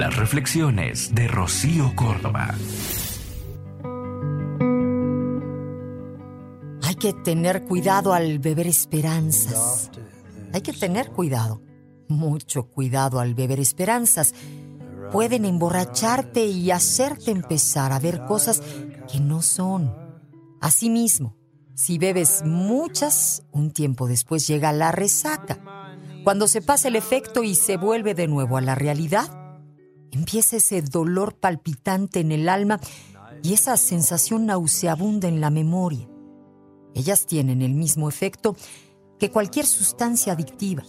Las reflexiones de Rocío Córdoba. Hay que tener cuidado al beber esperanzas. Hay que tener cuidado, mucho cuidado al beber esperanzas. Pueden emborracharte y hacerte empezar a ver cosas que no son. Asimismo, si bebes muchas, un tiempo después llega la resaca. Cuando se pasa el efecto y se vuelve de nuevo a la realidad, empieza ese dolor palpitante en el alma y esa sensación nauseabunda en la memoria. Ellas tienen el mismo efecto que cualquier sustancia adictiva.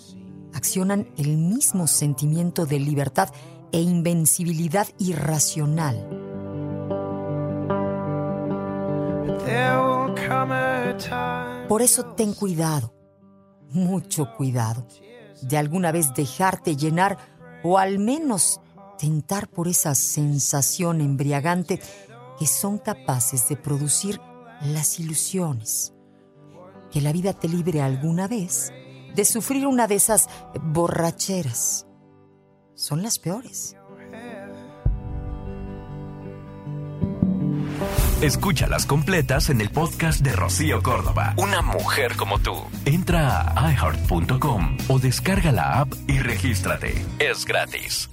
Accionan el mismo sentimiento de libertad e invencibilidad irracional. Por eso ten cuidado, mucho cuidado, de alguna vez dejarte llenar o al menos tentar por esa sensación embriagante que son capaces de producir las ilusiones. Que la vida te libre alguna vez de sufrir una de esas borracheras. Son las peores. Escúchalas completas en el podcast de Rocío Córdoba. Una mujer como tú. Entra a iheart.com o descarga la app y regístrate. Es gratis.